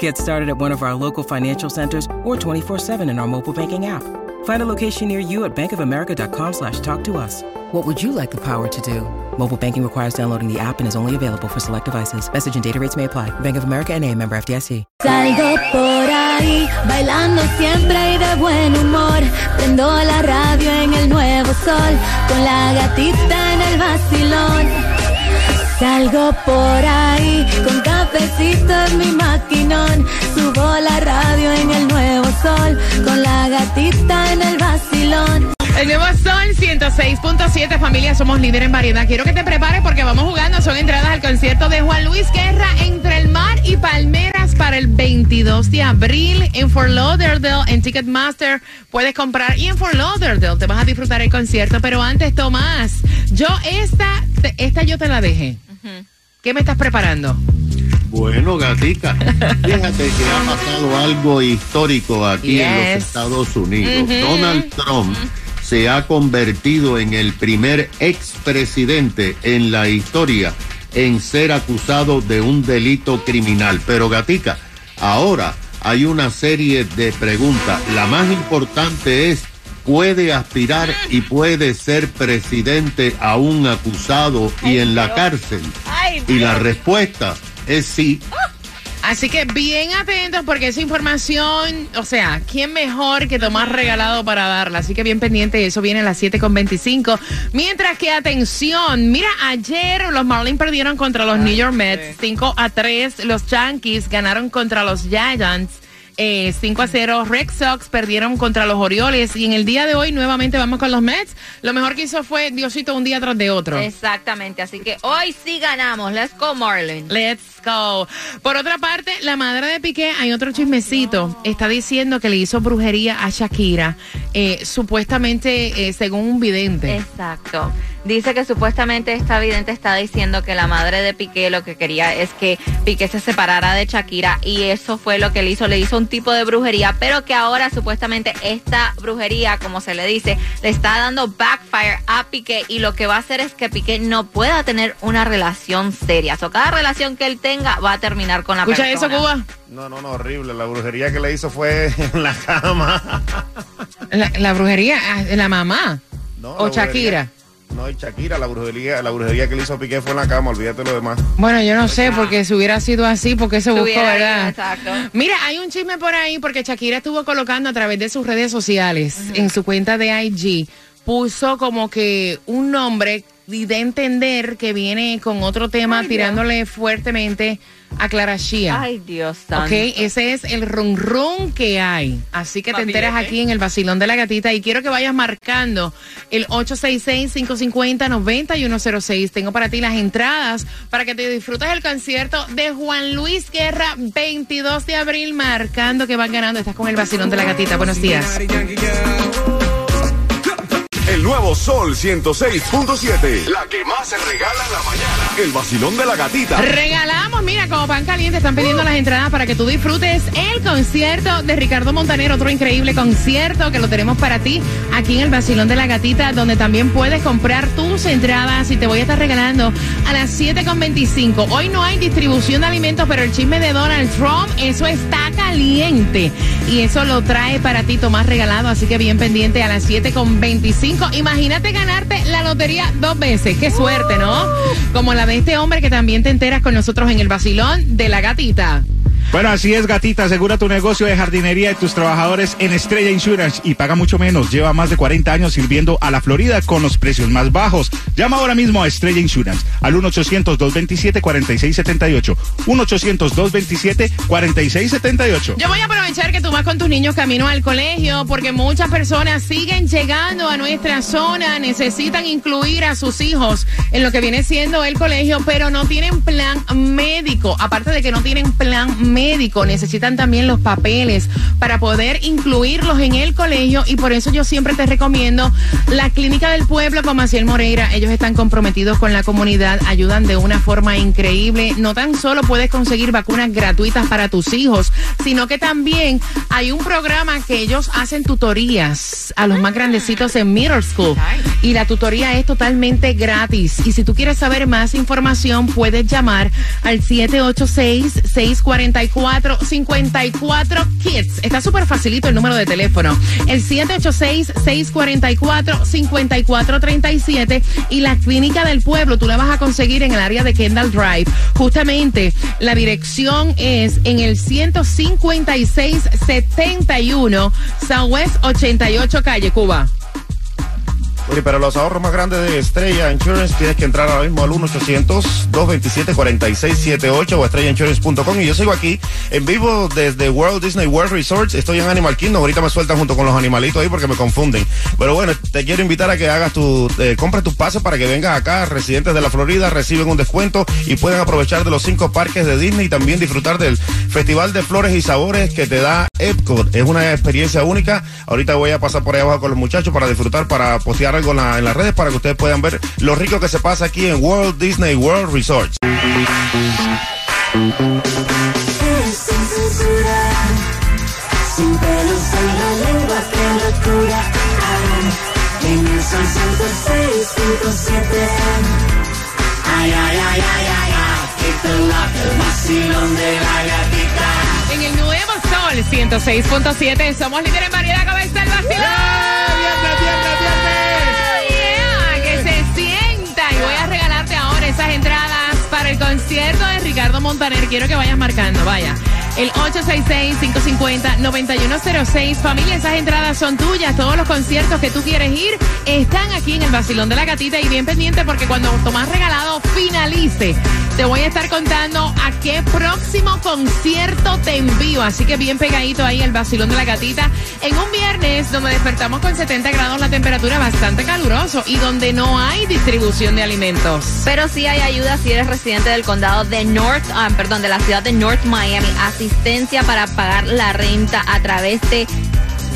Get started at one of our local financial centers or 24-7 in our mobile banking app. Find a location near you at bankofamerica.com slash talk to us. What would you like the power to do? Mobile banking requires downloading the app and is only available for select devices. Message and data rates may apply. Bank of America and a member FDIC. Salgo por ahí, bailando siempre y de buen humor. Prendo la radio en el nuevo sol, con la gatita en el vacilón. Salgo por ahí, con cafecito en mi Subo la radio en el nuevo sol, con la gatita en el vacilón. El nuevo Sol 106.7 familia, somos líder en variedad. Quiero que te prepares porque vamos jugando. Son entradas al concierto de Juan Luis Guerra entre el mar y Palmeras para el 22 de abril en Fort Lauderdale en Ticketmaster. Puedes comprar y en Fort Lauderdale te vas a disfrutar el concierto. Pero antes, Tomás, yo esta, esta yo te la dejé. ¿Qué me estás preparando? Bueno, gatica, fíjate que ha pasado algo histórico aquí en los Estados Unidos. Donald Trump se ha convertido en el primer expresidente en la historia en ser acusado de un delito criminal. Pero, gatica, ahora hay una serie de preguntas. La más importante es, ¿puede aspirar y puede ser presidente aún acusado y en la cárcel? Y la respuesta es sí. Así que bien atentos porque esa información, o sea, ¿quién mejor que Tomás Regalado para darla? Así que bien pendiente, eso viene a las 7.25. Mientras que, atención, mira, ayer los Marlins perdieron contra los New York Mets 5 a 3. Los Yankees ganaron contra los Giants. Eh, 5 a 0, Red Sox perdieron contra los Orioles y en el día de hoy nuevamente vamos con los Mets. Lo mejor que hizo fue Diosito un día tras de otro. Exactamente, así que hoy sí ganamos. Let's go, Marlin. Let's go. Por otra parte, la madre de Piqué, hay otro chismecito. Está diciendo que le hizo brujería a Shakira, eh, supuestamente eh, según un vidente. Exacto. Dice que supuestamente esta vidente está diciendo que la madre de Piqué lo que quería es que Piqué se separara de Shakira y eso fue lo que le hizo. Le hizo un tipo de brujería, pero que ahora supuestamente esta brujería, como se le dice, le está dando backfire a Piqué y lo que va a hacer es que Piqué no pueda tener una relación seria. O cada relación que él tenga va a terminar con la ¿Escucha eso. Cuba? No, no, no, horrible. La brujería que le hizo fue en la cama. La, la brujería, ah, la mamá. No, o la Shakira. brujería- No, y Shakira, la brujería, la brujería que le hizo a Piqué fue en la cama, olvídate lo demás. Bueno, yo no sé, porque si hubiera sido así, porque se buscó, ¿verdad? exacto. Mira, hay un chisme por ahí porque Shakira estuvo colocando a través de sus redes sociales, en su cuenta de IG, puso como que un nombre y de entender que viene con otro tema tirándole fuertemente a. Ay, Dios santo. Ok, ese es el run run que hay. Así que te enteras aquí en el vacilón de la gatita y quiero que vayas marcando el 866-550-9106. Tengo para ti las entradas para que te disfrutes el concierto de Juan Luis Guerra 22 de abril marcando que van ganando. Estás con el vacilón de la gatita. Buenos días. El nuevo Sol 106.7. La que más se regala en la mañana. El vacilón de la gatita. Regalamos, mira, como pan caliente, están pidiendo las entradas para que tú disfrutes el concierto de Ricardo Montaner, otro increíble concierto que lo tenemos para ti aquí en el Basilón de la Gatita, donde también puedes comprar tus entradas y te voy a estar regalando a las 7.25. Hoy no hay distribución de alimentos, pero el chisme de Donald Trump, eso está caliente. Y eso lo trae para ti Tomás regalado, así que bien pendiente a las 7.25. Imagínate ganarte la lotería dos veces. Qué suerte, ¿no? Como la de este hombre que también te enteras con nosotros en el Basilón de la Gatita. Bueno, así es, gatita. Asegura tu negocio de jardinería y tus trabajadores en Estrella Insurance y paga mucho menos. Lleva más de 40 años sirviendo a la Florida con los precios más bajos. Llama ahora mismo a Estrella Insurance al 1-800-227-4678. 1-800-227-4678. Yo voy a aprovechar que tú vas con tus niños camino al colegio porque muchas personas siguen llegando a nuestra zona, necesitan incluir a sus hijos en lo que viene siendo el colegio, pero no tienen plan médico. Aparte de que no tienen plan médico, necesitan también los papeles para poder incluirlos en el colegio y por eso yo siempre te recomiendo la Clínica del Pueblo con Maciel Moreira. Ellos están comprometidos con la comunidad, ayudan de una forma increíble. No tan solo puedes conseguir vacunas gratuitas para tus hijos, sino que también hay un programa que ellos hacen tutorías a los más grandecitos en middle school y la tutoría es totalmente gratis. Y si tú quieres saber más información, puedes llamar al 786-644-54 Kids. Está súper facilito el número de teléfono. El 786-644-5437 y la clínica del pueblo tú la vas a conseguir en el área de Kendall Drive. Justamente la dirección es en el 15671 Southwest 88 Calle Cuba. Oye, pero los ahorros más grandes de Estrella Insurance tienes que entrar ahora mismo al 1-800-227-4678 o estrellainsurance.com. Y yo sigo aquí en vivo desde World Disney World Resorts. Estoy en Animal Kingdom. Ahorita me sueltan junto con los animalitos ahí porque me confunden. Pero bueno, te quiero invitar a que hagas tu, eh, compres tus pases para que vengas acá. Residentes de la Florida reciben un descuento y pueden aprovechar de los cinco parques de Disney y también disfrutar del Festival de Flores y Sabores que te da Epcot. Es una experiencia única. Ahorita voy a pasar por ahí abajo con los muchachos para disfrutar, para postear algo en, la- en las redes para que ustedes puedan ver lo rico que se pasa aquí en World Disney World pelos en el Sol 106.7. Ay. En el nuevo Sol 106.7 somos líderes en variedad. ¿Cómo está el vacilón? Concierto de Ricardo Montaner. Quiero que vayas marcando, vaya. El 866-550-9106. Familia, esas entradas son tuyas. Todos los conciertos que tú quieres ir están aquí en el Basilón de la Gatita. Y bien pendiente porque cuando Tomás Regalado finalice, te voy a estar contando a qué próximo concierto te envío. Así que bien pegadito ahí el Basilón de la Gatita. En un viernes donde despertamos con 70 grados la temperatura bastante caluroso y donde no hay distribución de alimentos. Pero sí hay ayuda si eres residente del condado de North, ah, perdón, de la ciudad de North Miami. Asistencia para pagar la renta a través de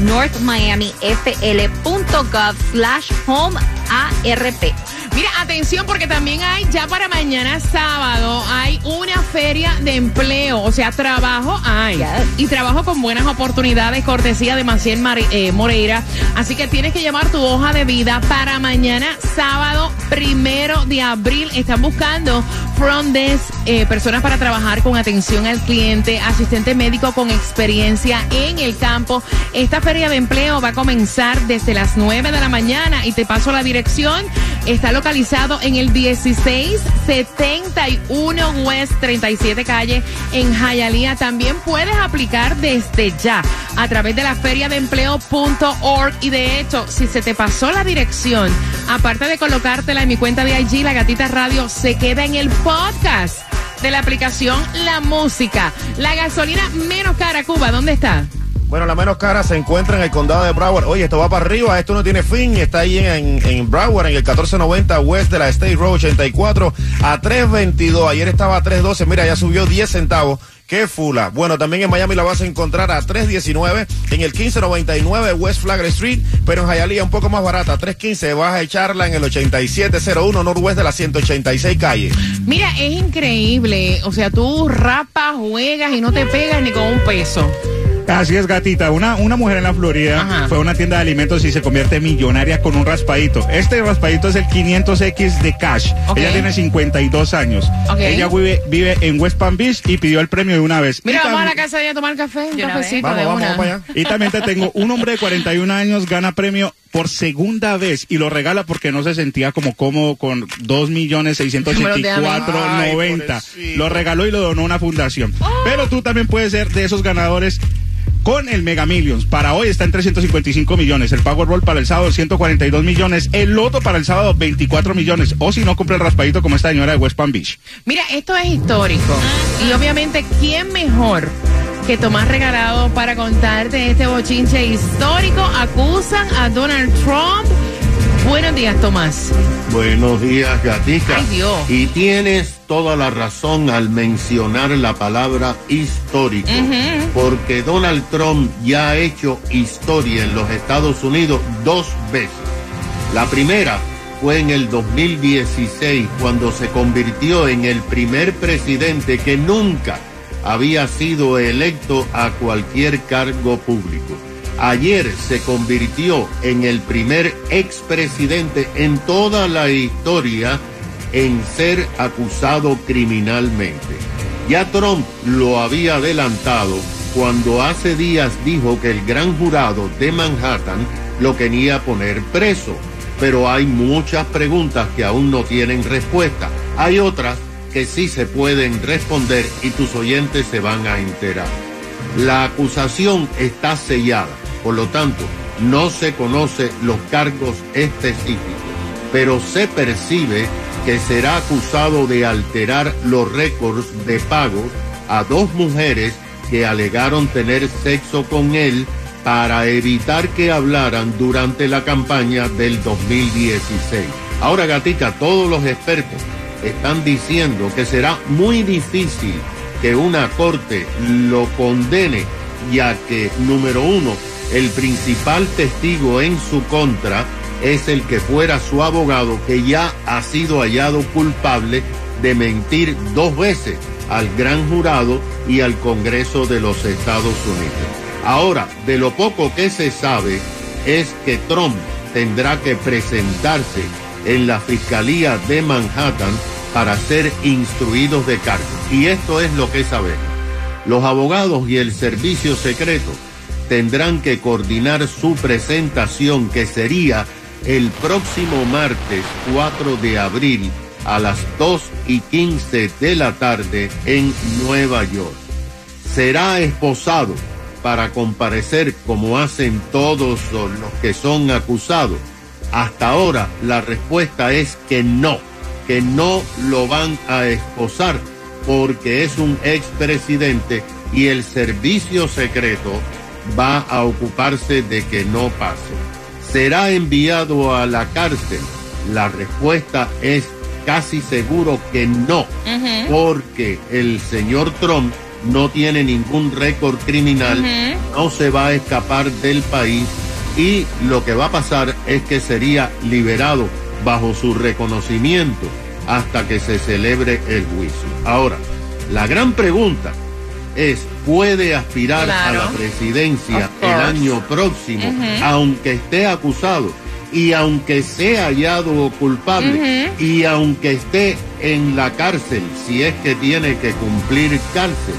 northmiamifl.gov slash home ARP. Mira, atención porque también hay, ya para mañana sábado, hay una feria de empleo, o sea, trabajo hay. Yes. Y trabajo con buenas oportunidades, cortesía de Maciel eh, Moreira. Así que tienes que llevar tu hoja de vida para mañana sábado, primero de abril. Están buscando front desk, eh, personas para trabajar con atención al cliente, asistente médico con experiencia en el campo. Esta feria de empleo va a comenzar desde las 9 de la mañana y te paso la dirección. Está localizado en el 1671 West 37 calle en Hialeah. También puedes aplicar desde ya a través de la feriadeempleo.org y de hecho, si se te pasó la dirección, aparte de colocártela en mi cuenta de IG, La Gatita Radio se queda en el podcast de la aplicación La Música. La gasolina menos cara, Cuba, ¿dónde está? Bueno, la menos cara se encuentra en el condado de Broward. Oye, esto va para arriba, esto no tiene fin. Está ahí en, en Broward, en el 1490 West de la State Road 84 a 322. Ayer estaba a 312. Mira, ya subió 10 centavos. Qué fula. Bueno, también en Miami la vas a encontrar a 319 en el 1599 West Flagler Street, pero en Hialeah un poco más barata, 315. Vas a echarla en el 8701 Northwest de la 186 calle. Mira, es increíble. O sea, tú rapas, juegas y no te pegas ni con un peso. Así es, gatita. Una, una mujer en la Florida Ajá. fue a una tienda de alimentos y se convierte millonaria con un raspadito. Este raspadito es el 500X de Cash. Ella tiene 52 años. Ella vive, vive en West Palm Beach y pidió el premio de una vez. Mira, vamos a la casa de ella a tomar café, un cafecito Vamos, de vamos, una. vamos para allá. Y también te tengo un hombre de 41 años gana premio por segunda vez y lo regala porque no se sentía como cómodo con 2 millones 684 Ay, 90. pobrecito. Lo regaló y lo donó a una fundación. Pero tú también puedes ser de esos ganadores con el Mega Millions. Para hoy está en 355 millones. El Powerball para el sábado 142 millones. El Loto para el sábado 24 millones. O si no, compra el raspadito como esta señora de West Palm Beach. Mira, esto es histórico. Y obviamente, ¿quién mejor que Tomás Regalado para contarte este bochinche histórico? Acusan a Donald Trump Buenos días, Tomás. Buenos días, Gatica. Ay, Dios. Y tienes toda la razón al mencionar la palabra histórico, porque Donald Trump ya ha hecho historia en los Estados Unidos dos veces. La primera fue en el 2016, cuando se convirtió en el primer presidente que nunca había sido electo a cualquier cargo público. Ayer se convirtió en el primer expresidente en toda la historia en ser acusado criminalmente. Ya Trump lo había adelantado cuando hace días dijo que el gran jurado de Manhattan lo quería poner preso. Pero hay muchas preguntas que aún no tienen respuesta. Hay otras que sí se pueden responder y tus oyentes se van a enterar. La acusación está sellada, por lo tanto, no se conoce los cargos específicos, pero se percibe que será acusado de alterar los récords de pago a dos mujeres que alegaron tener sexo con él para evitar que hablaran durante la campaña del 2016. Ahora, Gatica, todos los expertos están diciendo que será muy difícil que una corte lo condene, ya que, número uno, el principal testigo en su contra es el que fuera su abogado, que ya ha sido hallado culpable de mentir dos veces al gran jurado y al Congreso de los Estados Unidos. Ahora, de lo poco que se sabe es que Trump tendrá que presentarse en la Fiscalía de Manhattan para ser instruidos de cargo. Y esto es lo que sabemos. Los abogados y el servicio secreto tendrán que coordinar su presentación que sería el próximo martes 4 de abril a las 2 y 15 de la tarde en Nueva York. Será esposado para comparecer como hacen todos los que son acusados. Hasta ahora la respuesta es que no, que no lo van a esposar porque es un expresidente y el servicio secreto va a ocuparse de que no pase. ¿Será enviado a la cárcel? La respuesta es casi seguro que no, porque el señor Trump no tiene ningún récord criminal, no se va a escapar del país y lo que va a pasar es que sería liberado bajo su reconocimiento hasta que se celebre el juicio. Ahora, la gran pregunta es, ¿puede aspirar a la presidencia el año próximo, aunque esté acusado? Y aunque sea hallado culpable, y aunque esté en la cárcel, si es que tiene que cumplir cárcel,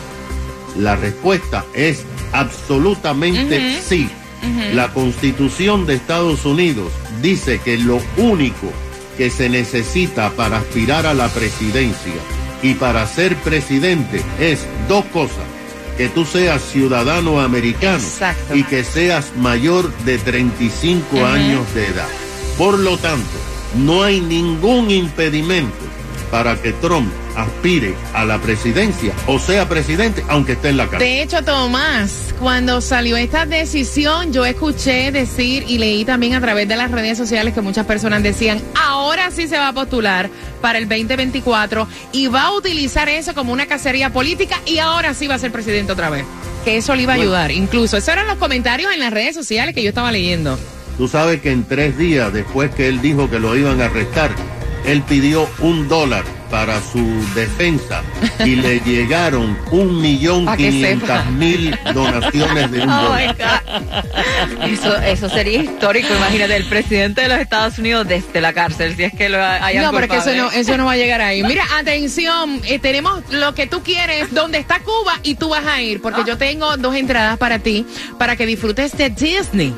la respuesta es absolutamente sí. La constitución de Estados Unidos dice que lo único que se necesita para aspirar a la presidencia y para ser presidente es dos cosas. Que tú seas ciudadano americano Exacto. y que seas mayor de 35 años de edad. Por lo tanto, no hay ningún impedimento para que Trump aspire a la presidencia o sea presidente aunque esté en la cárcel. De hecho, Tomás, cuando salió esta decisión, yo escuché decir y leí también a través de las redes sociales que muchas personas decían, ahora sí se va a postular para el 2024 y va a utilizar eso como una cacería política y ahora sí va a ser presidente otra vez. Que eso le iba a Bueno. ayudar. Incluso, esos eran los comentarios en las redes sociales que yo estaba leyendo. Tú sabes que en tres días después que él dijo que lo iban a arrestar, él pidió un dólar para su defensa y le llegaron un millón quinientas mil donaciones de un Oh my dólar. God. Eso, eso sería histórico, imagínate, el presidente de los Estados Unidos desde la cárcel, si es que lo hayan No, porque eso no, eso no va a llegar ahí. Mira, atención, eh, tenemos lo que tú quieres, donde está Cuba y tú vas a ir, porque yo tengo dos entradas para ti, para que disfrutes de Disney.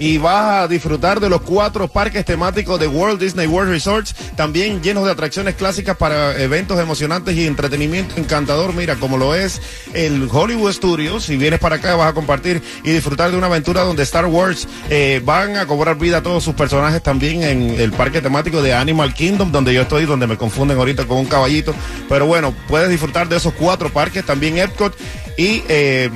Y vas a disfrutar de los cuatro parques temáticos de Walt Disney World Resorts, también llenos de atracciones clásicas para eventos emocionantes y entretenimiento encantador, mira, como lo es el Hollywood Studios, si vienes para acá vas a compartir y disfrutar de una aventura donde Star Wars eh, van a cobrar vida a todos sus personajes también en el parque temático de Animal Kingdom, donde yo estoy, donde me confunden ahorita con un caballito, pero bueno, puedes disfrutar de esos cuatro parques, también Epcot y... Eh,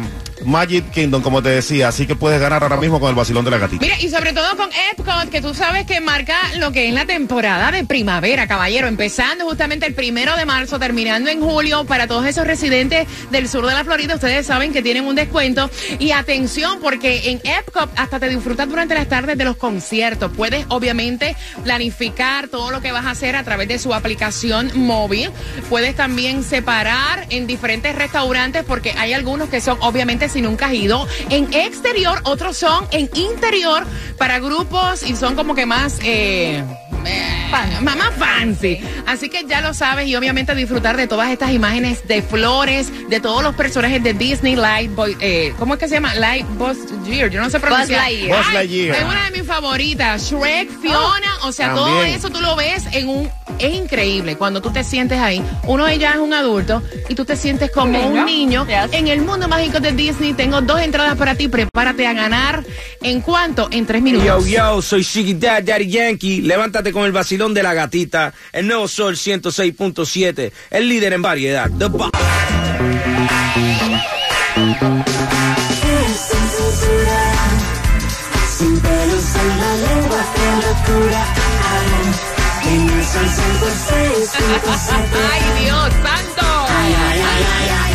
Magic Kingdom, como te decía. Así que puedes ganar ahora mismo con el vacilón de la gatita. Mira, y sobre todo con Epcot, que tú sabes que marca lo que es la temporada de primavera, caballero, empezando justamente el primero de marzo, terminando en julio, para todos esos residentes del sur de la Florida, ustedes saben que tienen un descuento. Y atención, porque en Epcot hasta te disfrutas durante las tardes de los conciertos. Puedes obviamente planificar todo lo que vas a hacer a través de su aplicación móvil. Puedes también separar en diferentes restaurantes, porque hay algunos que son obviamente si nunca has ido. En exterior, otros son en interior para grupos y son como que más... Eh, más fancy. Así que ya lo sabes y obviamente disfrutar de todas estas imágenes de flores, de todos los personajes de Disney Light Boy, eh, ¿cómo es que se llama? Light Buzz Gear, yo no sé pronunciar. Lightyear. Buzz Ay, Lightyear. Es una de mis favoritas. Shrek, Fiona, o sea, todo eso tú lo ves en un... Es increíble cuando tú te sientes ahí. Uno de ellos es un adulto y tú te sientes como un niño. Yes. En el mundo mágico de Disney tengo dos entradas para ti. Prepárate a ganar. ¿En cuánto? En tres minutos. Yo, yo, soy Shiggy Dad, Daddy Yankee. Levántate con el vacilón de la gatita. El nuevo Sol 106.7. El líder en variedad. The. Sin pelos en la lengua, qué locura hay. En el sol 106, 107. ¡Ay, Dios santo! Ay, ay, ay, ay, ay,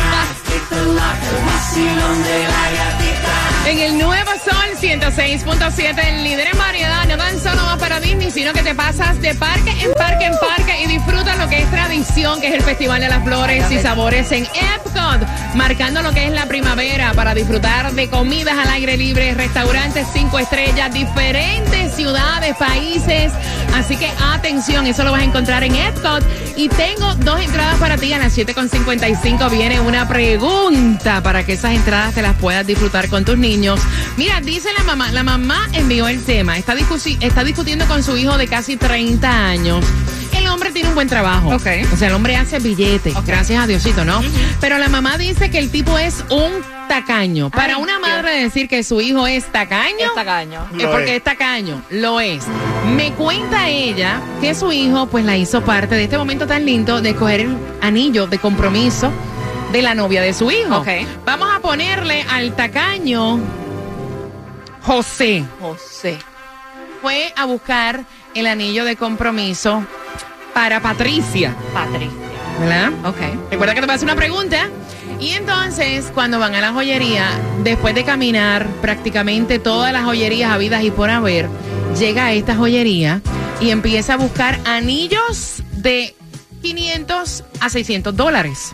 de. En el nuevo Sol 106.7, el líder en variedad, no tan solo va para Disney, sino que te pasas de parque en parque en parque y disfrutas lo que es tradición, que es el Festival de las Flores y Sabores en Epcot, marcando lo que es la primavera para disfrutar de comidas al aire libre, restaurantes cinco estrellas, diferentes ciudades, países. Así que atención, eso lo vas a encontrar en Epcot. Y tengo dos entradas para ti. A las 7.55 viene una pregunta para que esas entradas te las puedas disfrutar con tus niños. Mira, dice la mamá, la mamá envió el tema, está, discusi- está discutiendo con su hijo de casi 30 años. El hombre tiene un buen trabajo. Ok. O sea, el hombre hace billetes, gracias a Diosito, ¿no? Pero la mamá dice que el tipo es un tacaño. Para Ay, una Dios. madre decir que su hijo es tacaño, Es tacaño. es Lo porque es. es tacaño, lo es. Me cuenta ella que su hijo pues la hizo parte de este momento tan lindo de escoger el anillo de compromiso de la novia de su hijo. Ok. Vamos a ponerle al tacaño José. José. Fue a buscar el anillo de compromiso para Patricia, Patricia. ¿verdad? Ok. Recuerda que te voy a hacer una pregunta. Y entonces, cuando van a la joyería, después de caminar prácticamente todas las joyerías habidas y por haber, llega a esta joyería y empieza a buscar anillos de 500 a 600 dólares.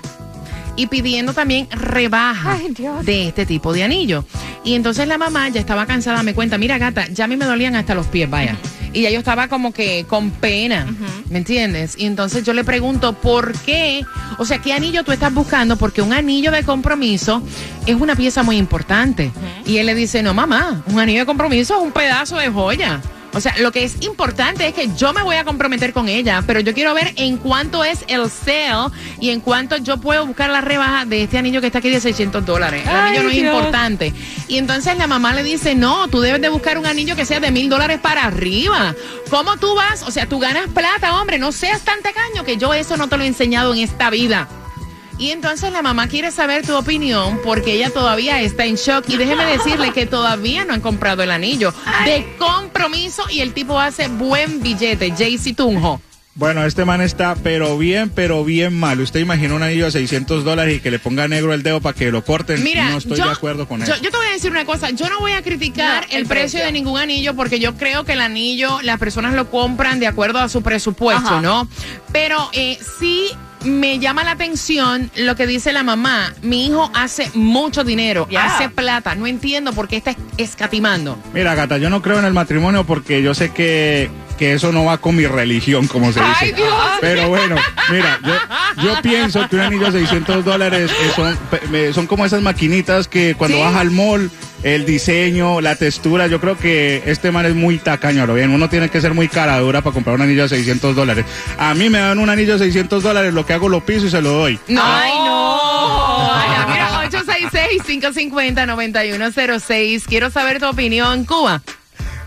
Y pidiendo también rebaja Ay, de este tipo de anillo. Y entonces la mamá ya estaba cansada, me cuenta, mira gata, ya a mí me dolían hasta los pies, vaya. Y ya yo estaba como que con pena, ¿me entiendes? Y entonces yo le pregunto, ¿por qué? O sea, ¿qué anillo tú estás buscando? Porque un anillo de compromiso es una pieza muy importante. Y él le dice, no, mamá, un anillo de compromiso es un pedazo de joya. O sea, lo que es importante es que yo me voy a comprometer con ella, pero yo quiero ver en cuánto es el sale y en cuánto yo puedo buscar la rebaja de este anillo que está aquí de 600 dólares. El Ay, anillo no es importante. Y entonces la mamá le dice, no, tú debes de buscar un anillo que sea de mil dólares para arriba. ¿Cómo tú vas? O sea, tú ganas plata, hombre, no seas tan tacaño que yo eso no te lo he enseñado en esta vida. Y entonces la mamá quiere saber tu opinión porque ella todavía está en shock. Y déjeme decirle que todavía no han comprado el anillo de compromiso y el tipo hace buen billete. Jaycee Tunjo. Bueno, este man está pero bien, pero bien mal. Usted imagina un anillo de 600 dólares y que le ponga negro el dedo para que lo corten. Mira, no estoy yo, de acuerdo con yo, eso. yo te voy a decir una cosa, yo no voy a criticar No, el, el precio. precio. de ningún anillo porque yo creo que el anillo las personas lo compran de acuerdo a su presupuesto, Ajá. ¿no? Pero eh, sí me llama la atención lo que dice la mamá. Mi hijo hace mucho dinero, Yeah. hace plata. No entiendo por qué está escatimando. Mira, gata, yo no creo en el matrimonio porque yo sé que, que eso no va con mi religión, como se dice. ¡Ay, Dios! Pero bueno, mira, yo, yo pienso que un anillo de 600 dólares eh, son, son como esas maquinitas que cuando Sí. vas al mall, el diseño, la textura, yo creo que este man es muy tacaño, a lo bien. Uno tiene que ser muy cara dura para comprar un anillo de 600 dólares. A mí me dan un anillo de 600 dólares, lo que hago lo piso y se lo doy. No. Ay, no. Ay, mira, 866-550-9106. Quiero saber tu opinión, Cuba.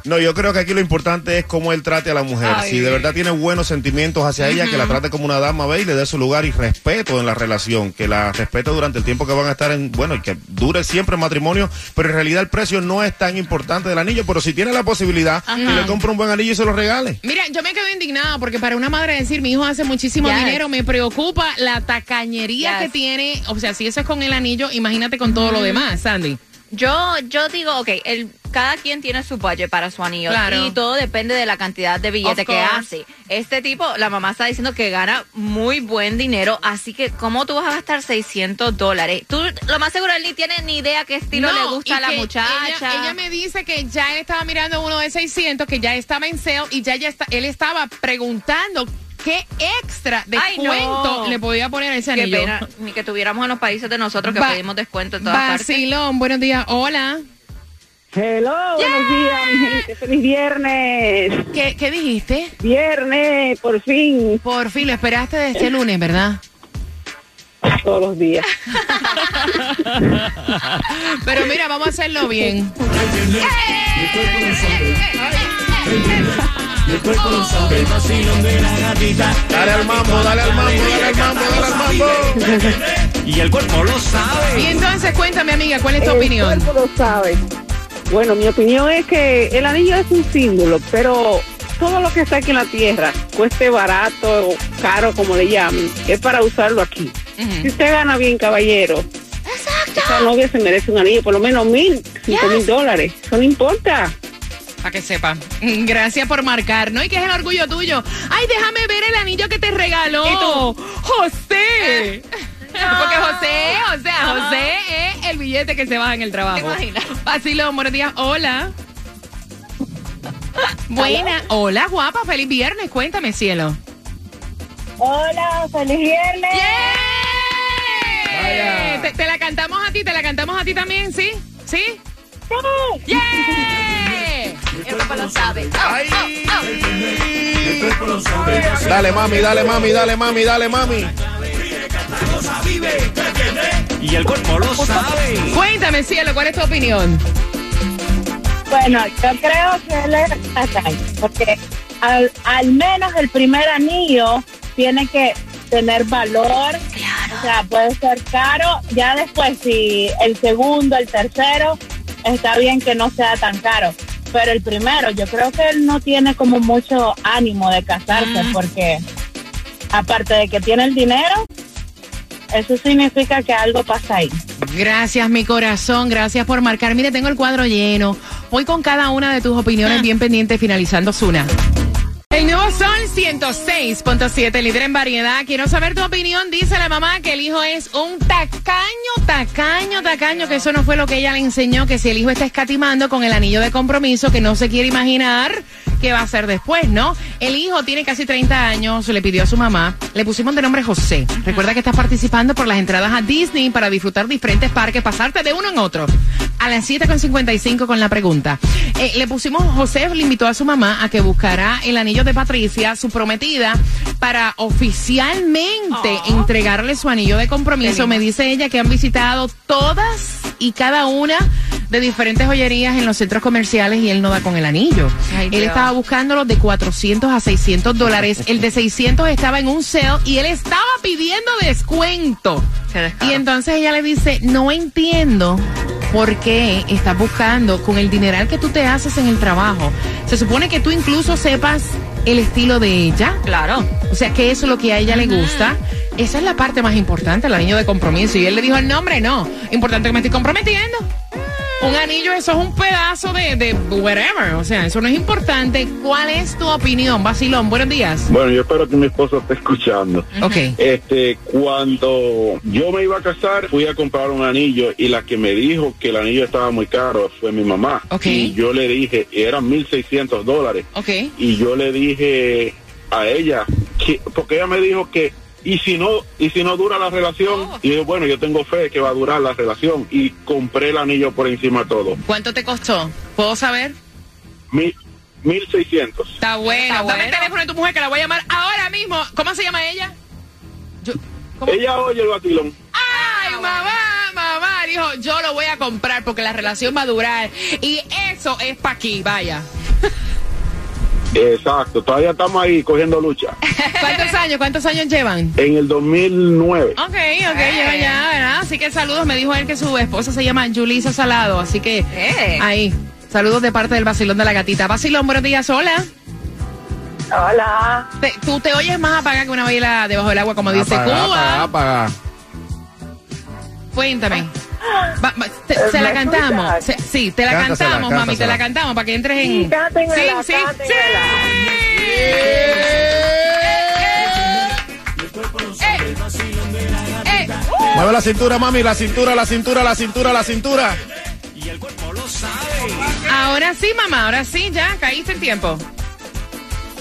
No, yo creo que aquí lo importante es cómo él trate a la mujer. Ay. Si de verdad tiene buenos sentimientos hacia ella, que la trate como una dama, ve y le dé su lugar y respeto en la relación. Que la respete durante el tiempo que van a estar en, bueno, y que dure siempre el matrimonio. Pero en realidad el precio no es tan importante del anillo. Pero si tiene la posibilidad, que le compre un buen anillo y se lo regale. Mira, yo me quedo indignada porque para una madre decir mi hijo hace muchísimo Yes. dinero, me preocupa la tacañería Yes. que tiene. O sea, si eso es con el anillo, imagínate con todo lo demás, Sandy. Yo, yo digo, ok, el, cada quien tiene su budget para su anillo Claro. y todo depende de la cantidad de billete que hace. Este tipo, la mamá está diciendo que gana muy buen dinero, así que ¿cómo tú vas a gastar 600 dólares? Tú, lo más seguro, él ni tiene ni idea qué estilo le gusta a la muchacha. Ella, ella me dice que ya él estaba mirando uno de 600, que ya estaba en sale y ya, ya está, él estaba preguntando qué extra Ay, no. descuento le podía poner a ese Qué anillo. pena, ni que tuviéramos en los países de nosotros que pedimos descuento en todas partes. Vacilón, buenos días. Hola. Hello, buenos días, mi gente. Feliz viernes. ¿Qué, qué dijiste? Viernes, por fin, Por fin, lo esperaste de este lunes, ¿verdad? todos los días. Pero mira, vamos a hacerlo bien. Dale al mambo, dale al mambo, dale al mambo, dale al mambo. Y el cuerpo lo sabe. Y entonces, cuéntame, amiga, ¿cuál es tu El opinión? cuerpo lo sabe. Bueno, mi opinión es que el anillo es un símbolo, pero todo lo que está aquí en la tierra, cueste barato o caro, como le llamen, es para usarlo aquí. Si usted gana bien, caballero, esa novia se merece un anillo, por lo menos mil, cinco mil dólares. Eso no importa. Para que sepa. Gracias por marcar, ¿no? ¿Y qué es el orgullo tuyo? Ay, déjame ver el anillo que te regaló. ¿Y tú? José. Porque José, o sea, José es el billete que se baja en el trabajo. ¿Te imaginas? Vacilón, buenos días. Hola. Buena. Hola, guapa. Feliz viernes. Cuéntame, cielo. Hola, feliz viernes. ¡Yeah! Te, te la cantamos a ti, te la cantamos a ti también, ¿sí? ¿Sí? ¡Yeah! El cuerpo lo sabe. Ay. Dale mami, dale mami, dale mami, dale mami. Y el cuerpo lo sabe. Cuéntame, cielo, ¿cuál es tu opinión? Bueno, yo creo que él es porque al, al menos el primer anillo tiene que tener valor. O sea, puede ser caro. Ya después, si el segundo, el tercero, está bien que no sea tan caro. Pero el primero, yo creo que él no tiene como mucho ánimo de casarse, porque aparte de que tiene el dinero, eso significa que algo pasa ahí. Gracias, mi corazón. Gracias por marcar. Mire, tengo el cuadro lleno. Voy con cada una de tus opiniones bien pendientes, finalizando Zuna. Sol 106.7, líder en variedad. Quiero saber tu opinión. Dice la mamá que el hijo es un tacaño, tacaño, tacaño, que eso no fue lo que ella le enseñó, que si el hijo está escatimando con el anillo de compromiso, que no se quiere imaginar qué va a hacer después, ¿no? El hijo tiene casi 30 años, le pidió a su mamá, le pusimos de nombre José. Recuerda que estás participando por las entradas a Disney para disfrutar diferentes parques, pasarte de uno en otro. A las 7.55 con la pregunta. Eh, le pusimos, José le invitó a su mamá a que buscara el anillo de Patricia, su prometida, para oficialmente entregarle su anillo de compromiso. Me dice ella que han visitado todas y cada una de diferentes joyerías en los centros comerciales y él no da con el anillo. Ay, él Dios. Estaba buscando los de 400 a 600 dólares. El de 600 estaba en un sale y él estaba pidiendo descuento. Y entonces ella le dice, no entiendo por qué estás buscando con el dineral que tú te haces en el trabajo. Se supone que tú incluso sepas el estilo de ella. Claro. O sea, que eso es lo que a ella le gusta. Esa es la parte más importante, el anillo de compromiso. Y él le dijo el nombre, no. Importante que me estoy comprometiendo. Un anillo, eso es un pedazo de, de whatever. O sea, eso no es importante. ¿Cuál es tu opinión, Basilón? Buenos días. Bueno, yo espero que mi esposo esté escuchando. Ok. Este, cuando yo me iba a casar, fui a comprar un anillo y la que me dijo que el anillo estaba muy caro fue mi mamá. Ok. Y yo le dije, eran 1.600 dólares. Ok. Y yo le dije a ella, que, porque ella me dijo que, y si no, y si no dura la relación, Oh. y yo, bueno, yo tengo fe que va a durar la relación. Y compré el anillo por encima de todo. ¿Cuánto te costó? ¿Puedo saber? Mil, 1.600. Está bueno. Está Dame el bueno. teléfono de tu mujer que la voy a llamar ahora mismo. ¿Cómo se llama ella? Yo- ¿cómo? Ella oye el batilón. Ay, mamá, mamá, dijo, yo lo voy a comprar porque la relación va a durar. Y eso es pa' aquí, vaya. Exacto, todavía estamos ahí cogiendo lucha. ¿Cuántos años? ¿Cuántos años llevan? En el 2009. Ok, ok, llevan ya, ¿verdad? Así que saludos. Me dijo él que su esposa se llama Julisa Salado. Así que Eh. ahí. Saludos de parte del vacilón de la gatita. Vacilón, buenos días, hola. Hola. Te- tú te oyes más apagada que una vela debajo del agua, como dice Cuba. apaga, apaga. Cuéntame. Va- va- te- se la ¿Me cantamos. Se- sí, te la Cántasela, cantamos, mami. Te la cantamos para que entres en. Sí, cántenmela, sí, cántenmela. Eh, eh, Mueve la cintura, mami, la cintura, la cintura, la cintura, la cintura. Ahora sí, mamá, ahora sí, ya, caíste en tiempo.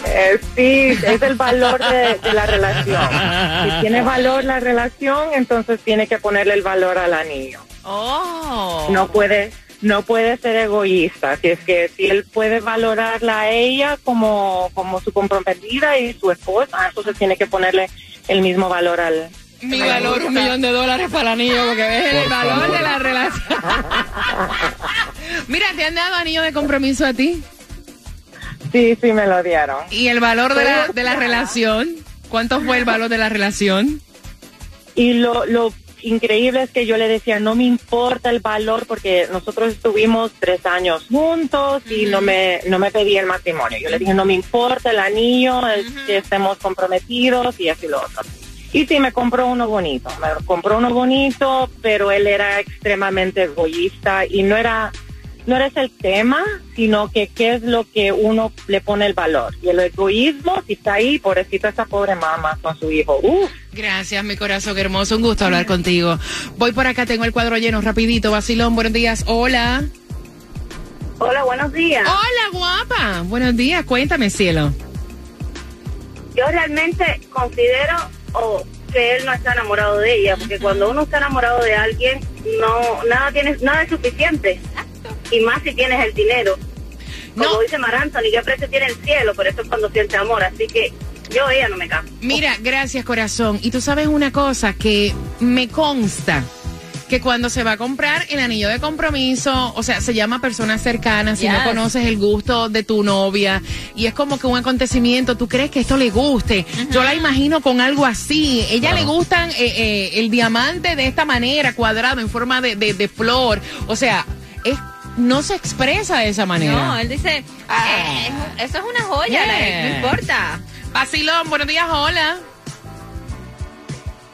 Eh, sí, es el valor de, de la relación. Si tiene valor la relación, entonces tiene que ponerle el valor al anillo. Oh. No puede, no puede ser egoísta. Si es que si él puede valorarla a ella como, como su comprometida y su esposa, entonces tiene que ponerle el mismo valor al. Mi valor, un millón de dólares para el anillo, porque ves el valor favor. de la relación. Mira, ¿te han dado anillo de compromiso a ti? Sí, sí, me lo dieron. ¿Y el valor de la, de la relación? ¿Cuánto fue el valor de la relación? Y lo, lo increíble es que yo le decía, no me importa el valor porque nosotros estuvimos tres años juntos y no me, no me pedí el matrimonio. Yo le dije, no me importa el anillo, el que estemos comprometidos y así lo otro. Y sí, me compró uno bonito, me compró uno bonito, pero él era extremadamente egoísta y no era, no ese el tema, sino que qué es lo que uno le pone el valor. Y el egoísmo, si está ahí, pobrecita esa pobre mamá con su hijo. Uf. Gracias, mi corazón qué hermoso. Un gusto hablar contigo. Voy por acá, tengo el cuadro lleno, rapidito. Vacilón, buenos días. Hola. Hola, buenos días. Hola, guapa. Buenos días. Cuéntame, cielo. yo realmente considero o que él no está enamorado de ella, porque cuando uno está enamorado de alguien, no nada tiene nada es suficiente. Y más si tienes el dinero. Como dice Mar Anthony, ¿qué precio tiene el cielo? Por eso es cuando siente amor. Así que yo ella no me caso. Mira, gracias, corazón. Y tú sabes una cosa que me consta que cuando se va a comprar el anillo de compromiso, o sea, se llama personas cercanas, si no conoces el gusto de tu novia, y es como que un acontecimiento, tú crees que esto le guste. Yo la imagino con algo así. Ella le gustan eh, eh, el diamante de esta manera, cuadrado, en forma de, de- de flor. O sea, es, no se expresa de esa manera. No, él dice, eh, eso es una joya, Yeah. like, no importa. Vacilón, buenos días, hola.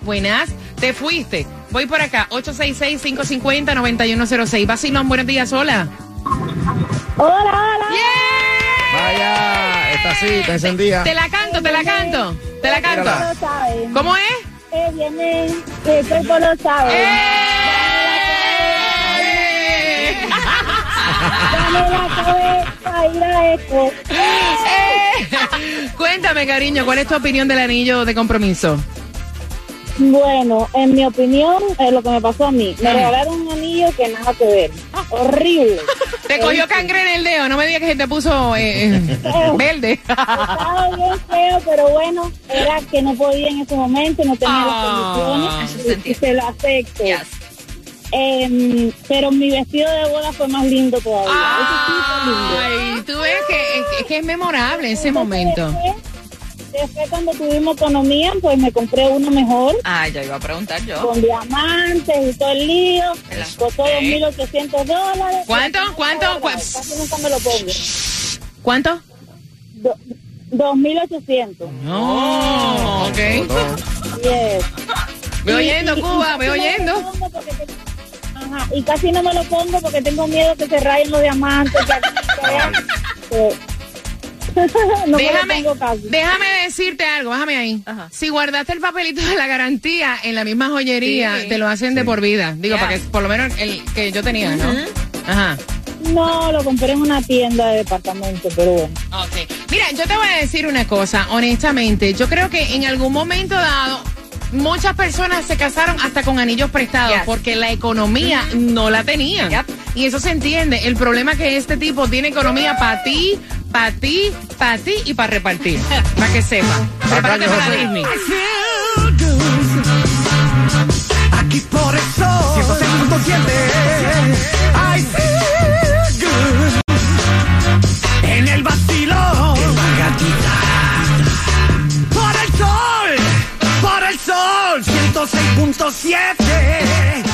Buenas, te fuiste. Voy por acá, 866-550-9106. Vacilón, buenos días, hola. Hola, hola. Vaya, esta sí, te encendía. Te la canto, te la canto, te la canto. ¿Cómo es? Eh, viene, el cuerpo lo sabe. ¡Eh! Dame la cabeza, ir a esto. ¡Eh! Cuéntame, cariño, ¿cuál es tu opinión del anillo de compromiso? Bueno, en mi opinión, es lo que me pasó a mí. Me regalaron un anillo que nada que ver. Horrible. Te cogió cangre en el dedo, no me digas que se te puso eh, eh, verde. Estaba bien feo, pero bueno, era que no podía en ese momento, no tenía Ah, las condiciones y, y se lo acepto. Em, pero mi vestido de boda fue más lindo todavía. Ese sí fue lindo. Ay, tú ves que, es- que es memorable ese momento. Después cuando tuvimos economía, pues me compré uno mejor. Ah, yo iba a preguntar yo. Con diamantes y todo el lío. Costó 2.800 dólares. ¿Cuánto? ¿Cuánto? ¿Cu- Casi nunca me lo pongo. ¿Cuánto? Do- 2.800. No, ok. Yes. Ve oyendo, Cuba, me oyendo. Ajá, y casi no me lo pongo porque tengo miedo que se rayen los diamantes. Que, no me déjame, déjame decirte algo, déjame ahí. Si guardaste el papelito de la garantía en la misma joyería, Sí. te lo hacen de por vida. Digo, Ya. para que por lo menos el que yo tenía, ¿no? Ajá. No, lo compré en una tienda de departamento, pero bueno. Ok. Mira, yo te voy a decir una cosa, honestamente. Yo creo que en algún momento dado, muchas personas se casaron hasta con anillos prestados porque la economía no la tenían. Y eso se entiende. El problema es que este tipo tiene economía para ti, para ti, para ti y para repartir. para que sepa. Prepárate para Disney. Aquí por eso 106.7 106.7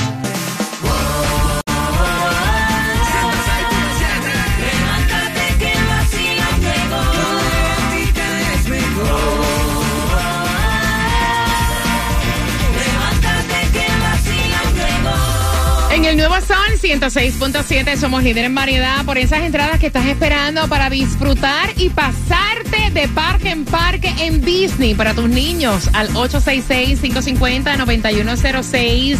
106.7, somos líder en variedad por esas entradas que estás esperando para disfrutar y pasarte de parque en parque en Disney para tus niños al 866-550-9106.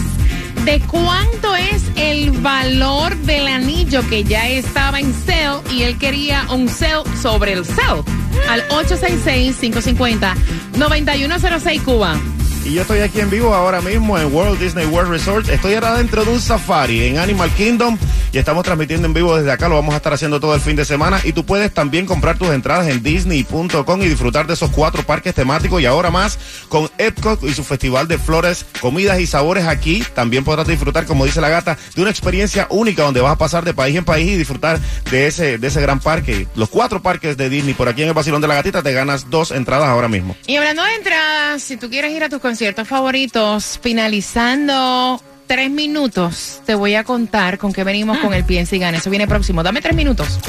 ¿De cuánto es el valor del anillo que ya estaba en sale y él quería un sale sobre el sale? Al 866-550-9106 Cuba. Y yo estoy aquí en vivo ahora mismo en World Disney World Resort. Estoy ahora dentro de un safari en Animal Kingdom y estamos transmitiendo en vivo desde acá. Lo vamos a estar haciendo todo el fin de semana. Y tú puedes también comprar tus entradas en disney.com y disfrutar de esos cuatro parques temáticos y ahora más con Epcot y su festival de flores, comidas y sabores aquí. También podrás disfrutar, como dice la gata, de una experiencia única donde vas a pasar de país en país y disfrutar de ese, de ese gran parque. Los cuatro parques de Disney por aquí en el Basilón de la Gatita te ganas dos entradas ahora mismo. Y hablando de entradas, si tú quieres ir a tus conciertos favoritos, finalizando tres minutos, te voy a contar con qué venimos con el Piensa y Gana. Eso viene próximo. Dame tres minutos.